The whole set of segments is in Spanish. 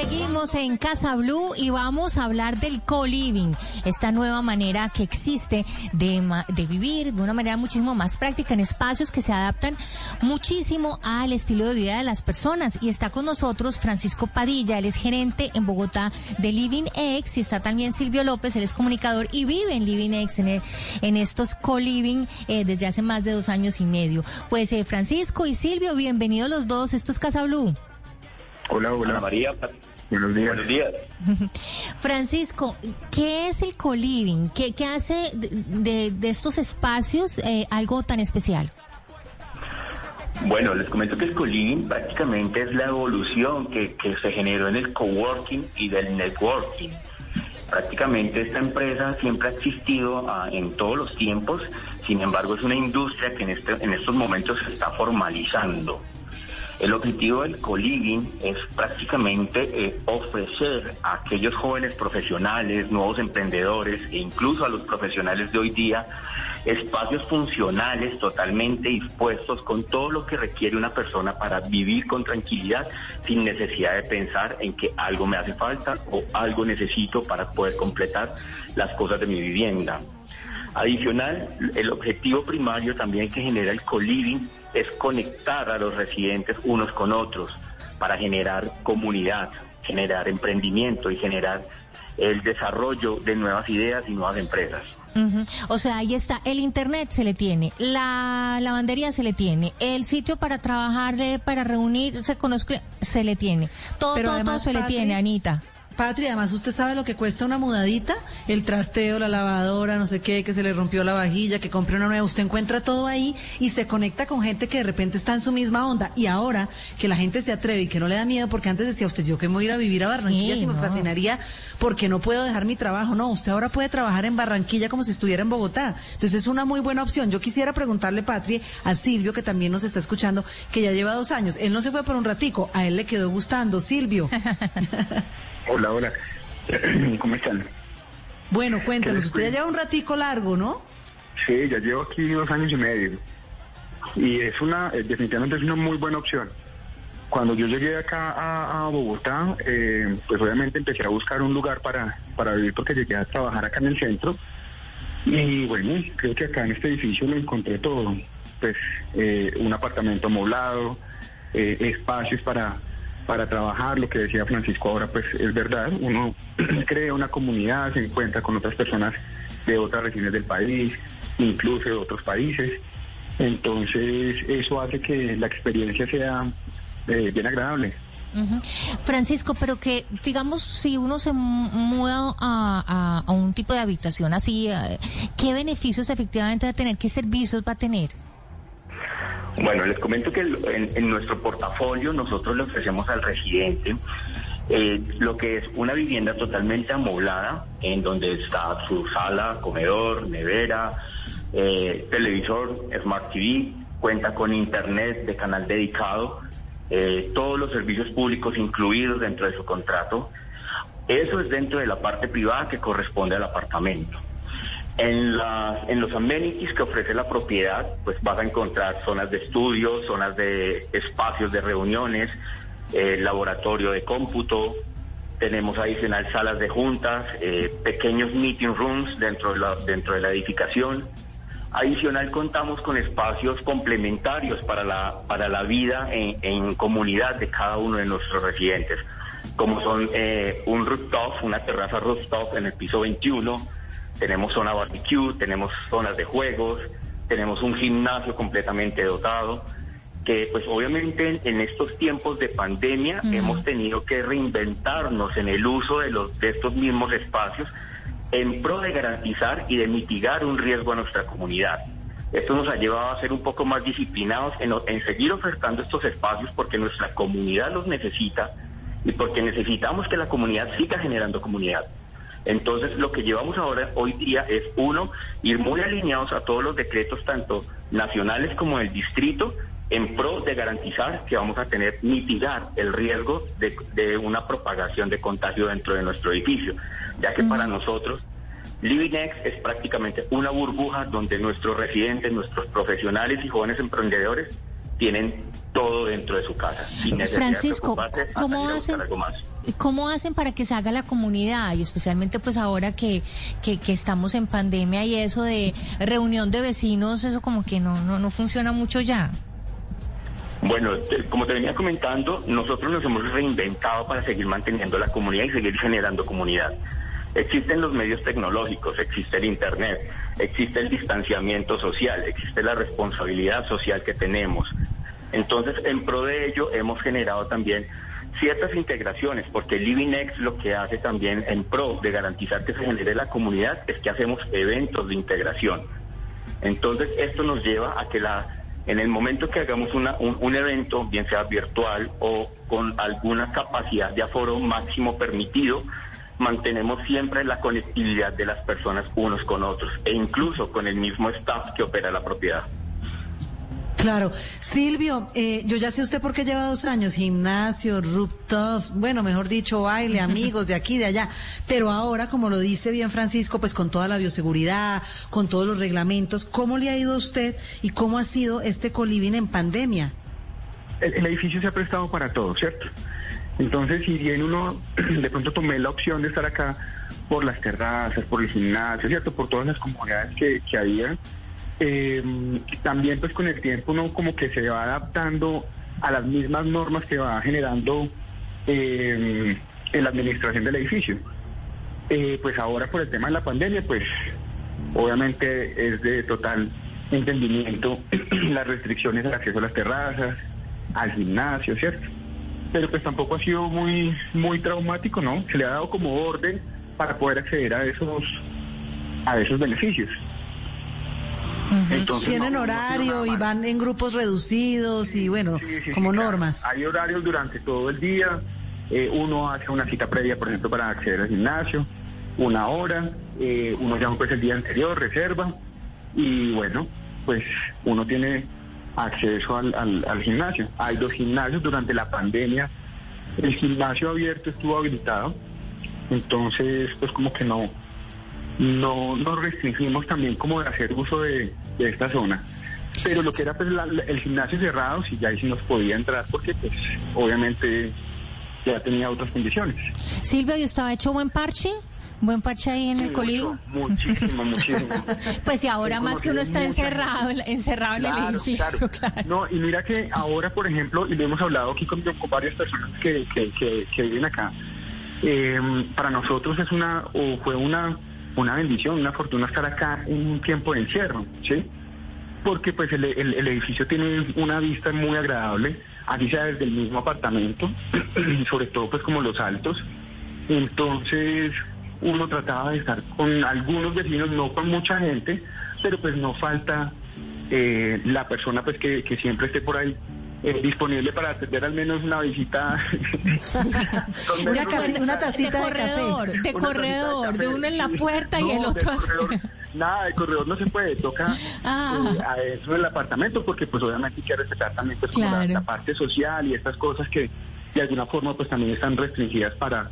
Seguimos en Casa Blue y vamos a hablar del co-living, esta nueva manera que existe de, de, vivir de una manera muchísimo más práctica en espacios que se adaptan muchísimo al estilo de vida de las personas. Y está con nosotros Francisco Padilla, él es gerente en Bogotá de Living X y está también Silvio López, él es comunicador y vive en Living X, en, en estos co-living eh, desde hace más de dos años y medio. Pues eh, Francisco y Silvio, bienvenidos los dos, esto es Casa Blue. Hola, hola. María. Buenos días. Buenos días. Francisco, ¿qué es el co-living? ¿Qué, hace de, estos espacios eh, algo tan especial? Bueno, les comento que el co-living prácticamente es la evolución que, que se generó en el coworking y del networking. Prácticamente esta empresa siempre ha existido ah, en todos los tiempos, sin embargo es una industria que en, este, en estos momentos se está formalizando. El objetivo del co-living es prácticamente eh, ofrecer a aquellos jóvenes profesionales, nuevos emprendedores e incluso a los profesionales de hoy día espacios funcionales totalmente dispuestos con todo lo que requiere una persona para vivir con tranquilidad sin necesidad de pensar en que algo me hace falta o algo necesito para poder completar las cosas de mi vivienda. Adicional, el objetivo primario también que genera el co-living es conectar a los residentes unos con otros para generar comunidad, generar emprendimiento y generar el desarrollo de nuevas ideas y nuevas empresas. O sea, ahí está, el internet se le tiene, la lavandería se le tiene, el sitio para trabajar, para reunir, se conozca, se le tiene. Todo, todo, todo se le tiene, Anita. Patria, además usted sabe lo que cuesta una mudadita, el trasteo, la lavadora, no sé qué, que se le rompió la vajilla, que compre una nueva, usted encuentra todo ahí y se conecta con gente que de repente está en su misma onda. Y ahora que la gente se atreve y que no le da miedo, porque antes decía usted, yo que me voy a ir a vivir a Barranquilla si me fascinaría porque no puedo dejar mi trabajo. No, usted ahora puede trabajar en Barranquilla como si estuviera en Bogotá. Entonces es una muy buena opción. Yo quisiera preguntarle, Patria, a Silvio, que también nos está escuchando, que ya lleva dos años. Él no se fue por un ratico, a él le quedó gustando. Silvio. Hola, hola. ¿Cómo están? Bueno, cuéntanos, usted ya lleva un ratico largo, ¿no? Sí, ya llevo aquí dos años y medio. Y es una, eh, definitivamente es una muy buena opción. Cuando yo llegué acá a, Bogotá, eh, pues obviamente empecé a buscar un lugar para, para vivir porque llegué a trabajar acá en el centro. Y bueno, creo que acá en este edificio lo encontré todo. Pues eh, un apartamento amoblado, espacios para para trabajar, lo que decía Francisco ahora, pues es verdad, uno crea una comunidad, se encuentra con otras personas de otras regiones del país, incluso de otros países, entonces eso hace que la experiencia sea eh, bien agradable. Francisco, pero que digamos, si uno se muda a, a, un tipo de habitación así, eh, ¿qué beneficios efectivamente va a tener? ¿Qué servicios va a tener? Bueno, les comento que en, nuestro portafolio nosotros le ofrecemos al residente eh, lo que es una vivienda totalmente amoblada, en donde está su sala, comedor, nevera, eh, televisor, Smart TV, cuenta con internet de canal dedicado, eh, todos los servicios públicos incluidos dentro de su contrato. Eso es dentro de la parte privada que corresponde al apartamento. En, los amenities que ofrece la propiedad, pues vas a encontrar zonas de estudio, zonas de espacios de reuniones, eh, laboratorio de cómputo, tenemos adicional salas de juntas, eh, pequeños meeting rooms dentro de la, dentro de la edificación. Adicional contamos con espacios complementarios para la, para la vida en, comunidad de cada uno de nuestros residentes, como son eh, un rooftop, una terraza rooftop en el piso 21, tenemos zona barbecue, tenemos zonas de juegos, tenemos un gimnasio completamente dotado, que pues obviamente en estos tiempos de pandemia hemos tenido que reinventarnos en el uso de, los, de estos mismos espacios en pro de garantizar y de mitigar un riesgo a nuestra comunidad. Esto nos ha llevado a ser un poco más disciplinados en, en seguir ofertando estos espacios porque nuestra comunidad los necesita y porque necesitamos que la comunidad siga generando comunidad. Entonces, lo que llevamos ahora, hoy día, es uno, ir muy alineados a todos los decretos, tanto nacionales como del distrito, en pro de garantizar que vamos a tener, mitigar el riesgo de, una propagación de contagio dentro de nuestro edificio, ya que para nosotros LivingX es prácticamente una burbuja donde nuestros residentes, nuestros profesionales y jóvenes emprendedores tienen todo dentro de su casa. Sin necesidad de Francisco, a ¿cómo hacen? algo más. ¿Cómo hacen para que se haga la comunidad? Y especialmente pues ahora que, que, que estamos en pandemia y eso de reunión de vecinos, eso como que no, no, no funciona mucho ya. Bueno, como te venía comentando, nosotros nos hemos reinventado para seguir manteniendo la comunidad y seguir generando comunidad. Existen los medios tecnológicos, existe el Internet, existe el distanciamiento social, existe la responsabilidad social que tenemos. Entonces, en pro de ello, hemos generado también ciertas integraciones, porque LivingX lo que hace también en pro de garantizar que se genere la comunidad es que hacemos eventos de integración. Entonces, esto nos lleva a que la, en el momento que hagamos una- un, un evento, bien sea virtual o con alguna capacidad de aforo máximo permitido, mantenemos siempre la conectividad de las personas unos con otros e incluso con el mismo staff que opera la propiedad. Claro. Silvio, eh, yo ya sé usted por qué lleva dos años, gimnasio, rooftop, bueno, mejor dicho, baile, amigos de aquí, de allá. Pero ahora, como lo dice bien Francisco, pues con toda la bioseguridad, con todos los reglamentos, ¿cómo le ha ido a usted y cómo ha sido este coliving en pandemia? el, el edificio se ha prestado para todo, ¿cierto? Entonces, si bien uno de pronto tomé la opción de estar acá por las terrazas, por el gimnasio, ¿cierto? Por todas las comodidades que, que había, eh, también pues con el tiempo uno como que se va adaptando a las mismas normas que va generando eh, en la administración del edificio. Eh, pues ahora por el tema de la pandemia, pues obviamente es de total entendimiento las restricciones al acceso a las terrazas, al gimnasio, ¿cierto? Pero pues tampoco ha sido muy, muy traumático, ¿no? Se le ha dado como orden para poder acceder a esos, a esos beneficios. Entonces, Tienen no, horario y van en grupos reducidos y bueno, Sí, sí, sí, como normas. Hay horarios durante todo el día. Eh, uno hace una cita previa, por ejemplo, para acceder al gimnasio, una hora. eh, uno llama pues el día anterior, reserva. Y bueno, pues uno tiene acceso al, al- al gimnasio. Hay dos gimnasios durante la pandemia. El gimnasio abierto estuvo habilitado. Entonces, pues como que no, no nos restringimos también como de hacer uso de, de esta zona. Pero lo que era pues la- el gimnasio cerrado, sí, ya ahí sí nos podía entrar porque pues obviamente ya tenía otras condiciones. Silvio, ¿y usted ha hecho buen parche? ¿Buen parche ahí en el Sí, mucho, muchísimo, muchísimo. Pues y ahora más que uno está encerrado, encerrado en el edificio, claro. claro. No, y mira que ahora, por ejemplo, y lo hemos hablado aquí con, con varias personas que, que, que- que viven acá, eh, para nosotros es una, o fue una, una bendición, una fortuna estar acá en un tiempo de encierro, ¿sí? Porque pues el, edificio tiene una vista muy agradable, así sea desde el mismo apartamento, sobre todo pues como los altos. Entonces uno trataba de estar con algunos vecinos, no con mucha gente, pero pues no falta eh, la persona pues que siempre esté por ahí eh, disponible para atender al menos una visita. Una menos- casi- una tacita de de café. corredor, de Una corredor, de uno en la puerta y el otro corredor, Nada, de corredor no se puede, toca Ah. eh, a eso del apartamento porque pues obviamente hay que respetar también pues, como la, la parte social y estas cosas que de alguna forma pues también están restringidas para,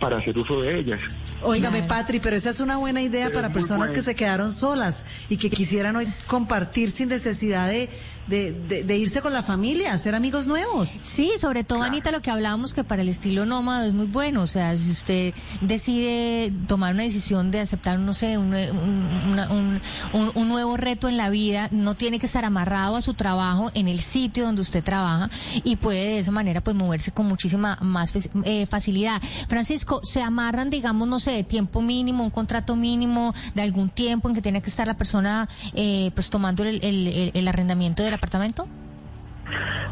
para hacer uso de ellas. Óigame, Claro. Patri, pero esa es una buena idea Pero para personas que se quedaron solas y que quisieran hoy compartir sin necesidad de, de, de- de irse con la familia, hacer amigos nuevos. Sí, sobre todo, Anita, lo que hablábamos que para el estilo nómada es muy bueno. O sea, si usted decide tomar una decisión de aceptar, no sé, un, un- una- un- un- un nuevo reto en la vida, no tiene que estar amarrado a su trabajo en el sitio donde usted trabaja y puede de esa manera pues moverse con muchísima más eh, facilidad. Francisco, ¿se amarran, digamos, no sé, de tiempo mínimo, un contrato mínimo de algún tiempo en que tiene que estar la persona eh, pues tomando el- el- arrendamiento del apartamento?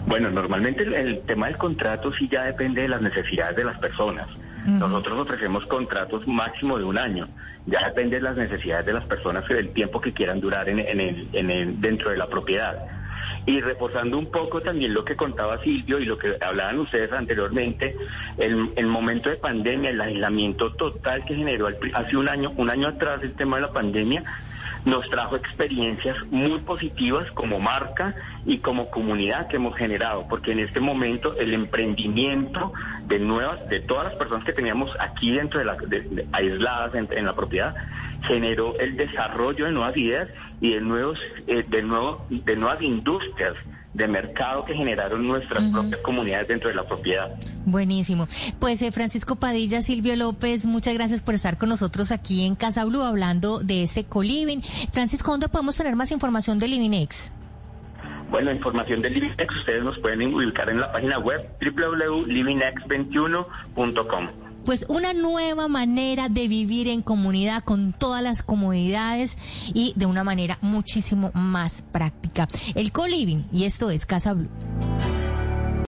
Bueno, normalmente el, el tema del contrato sí ya depende de las necesidades de las personas. Nosotros ofrecemos contratos máximo de un año. Ya depende de las necesidades de las personas y del tiempo que quieran durar en, en el, en el- dentro de la propiedad. Y reforzando un poco también lo que contaba Silvio y lo que hablaban ustedes anteriormente, el, momento de pandemia, el aislamiento total que generó hace un año, un año atrás el tema de la pandemia, nos trajo experiencias muy positivas como marca y como comunidad que hemos generado, porque en este momento el emprendimiento de nuevas, de todas las personas que teníamos aquí dentro de la, aisladas en la propiedad, generó el desarrollo de nuevas ideas y de nuevos, eh, de nuevo, de nuevas industrias de mercado que generaron nuestras propias comunidades dentro de la propiedad. Buenísimo. Pues eh, Francisco Padilla, Silvio López, muchas gracias por estar con nosotros aquí en Casa Blue hablando de este coliving. Francisco, ¿dónde podemos tener más información de Livinex? Bueno, información de Livinex ustedes nos pueden ubicar en la página web www.livinex21.com pues una nueva manera de vivir en comunidad con todas las comodidades y de una manera muchísimo más práctica. El co-living y esto es Casa Blue.